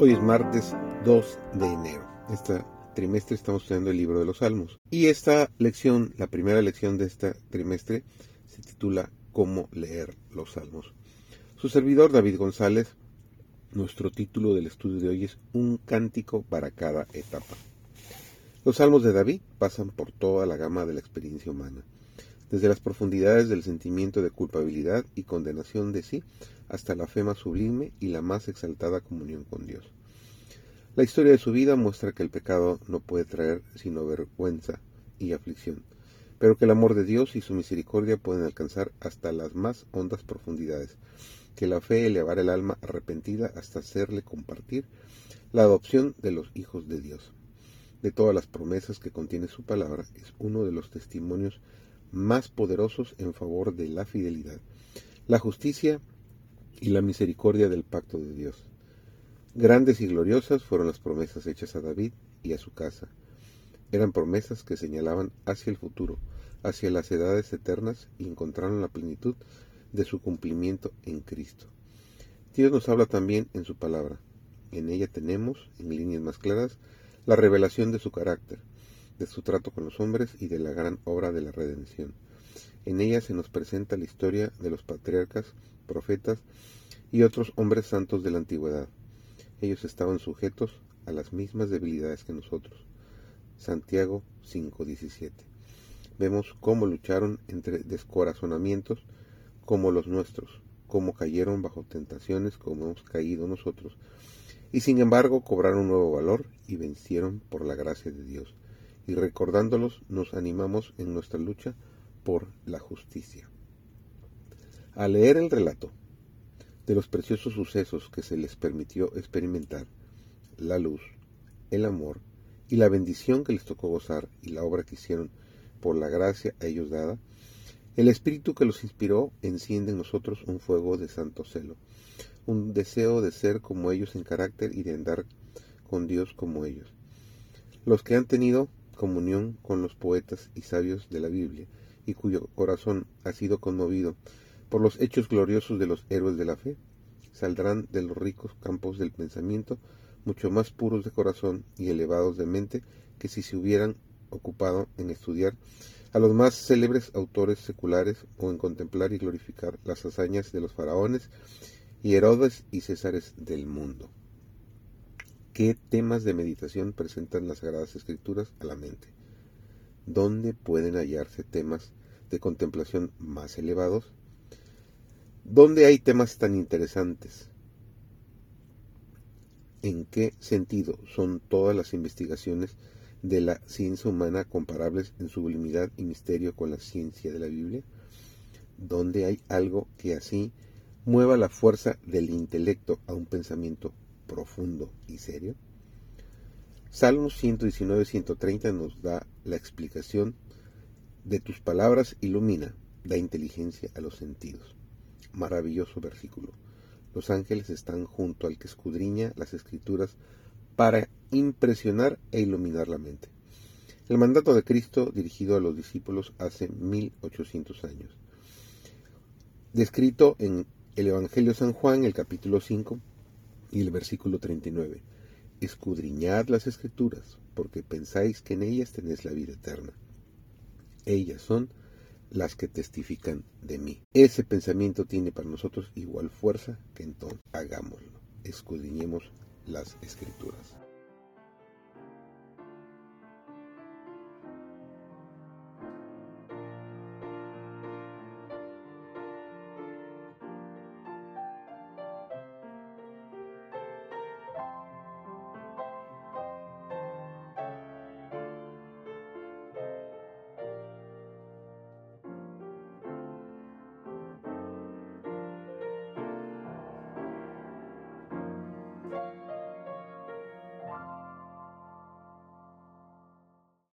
Hoy es martes 2 de enero. Este trimestre estamos estudiando el libro de los Salmos. Y esta lección, la primera lección de este trimestre, se titula Cómo leer los Salmos. Su servidor David González, nuestro título del estudio de hoy es Un cántico para cada etapa. Los Salmos de David pasan por toda la gama de la experiencia humana desde las profundidades del sentimiento de culpabilidad y condenación de sí hasta la fe más sublime y la más exaltada comunión con Dios. La historia de su vida muestra que el pecado no puede traer sino vergüenza y aflicción, pero que el amor de Dios y su misericordia pueden alcanzar hasta las más hondas profundidades, que la fe elevará el alma arrepentida hasta hacerle compartir la adopción de los hijos de Dios. De todas las promesas que contiene su palabra, es uno de los testimonios más poderosos en favor de la fidelidad, la justicia y la misericordia del pacto de Dios. Grandes y gloriosas fueron las promesas hechas a David y a su casa. Eran promesas que señalaban hacia el futuro, hacia las edades eternas y encontraron la plenitud de su cumplimiento en Cristo. Dios nos habla también en su palabra. En ella tenemos, en líneas más claras, la revelación de su carácter, de su trato con los hombres y de la gran obra de la redención. En ella se nos presenta la historia de los patriarcas, profetas y otros hombres santos de la antigüedad. Ellos estaban sujetos a las mismas debilidades que nosotros. Santiago 5:17. Vemos cómo lucharon entre descorazonamientos como los nuestros, cómo cayeron bajo tentaciones como hemos caído nosotros, y sin embargo cobraron nuevo valor y vencieron por la gracia de Dios y recordándolos nos animamos en nuestra lucha por la justicia. Al leer el relato de los preciosos sucesos que se les permitió experimentar, la luz, el amor y la bendición que les tocó gozar y la obra que hicieron por la gracia a ellos dada, el espíritu que los inspiró enciende en nosotros un fuego de santo celo, un deseo de ser como ellos en carácter y de andar con Dios como ellos. Los que han tenido comunión con los poetas y sabios de la Biblia, y cuyo corazón ha sido conmovido por los hechos gloriosos de los héroes de la fe, saldrán de los ricos campos del pensamiento mucho más puros de corazón y elevados de mente que si se hubieran ocupado en estudiar a los más célebres autores seculares o en contemplar y glorificar las hazañas de los faraones y Herodes y Césares del mundo qué temas de meditación presentan las Sagradas Escrituras a la mente, dónde pueden hallarse temas de contemplación más elevados, dónde hay temas tan interesantes, en qué sentido son todas las investigaciones de la ciencia humana comparables en sublimidad y misterio con la ciencia de la Biblia, dónde hay algo que así mueva la fuerza del intelecto a un pensamiento profundo y serio? Salmos 119-130 nos da la explicación de tus palabras ilumina, da inteligencia a los sentidos. Maravilloso versículo. Los ángeles están junto al que escudriña las escrituras para impresionar e iluminar la mente. El mandato de Cristo dirigido a los discípulos hace 1800 años. Descrito en el Evangelio de San Juan, el capítulo 5, y el versículo 39. Escudriñad las escrituras, porque pensáis que en ellas tenéis la vida eterna. Ellas son las que testifican de mí. Ese pensamiento tiene para nosotros igual fuerza que entonces hagámoslo. Escudriñemos las escrituras.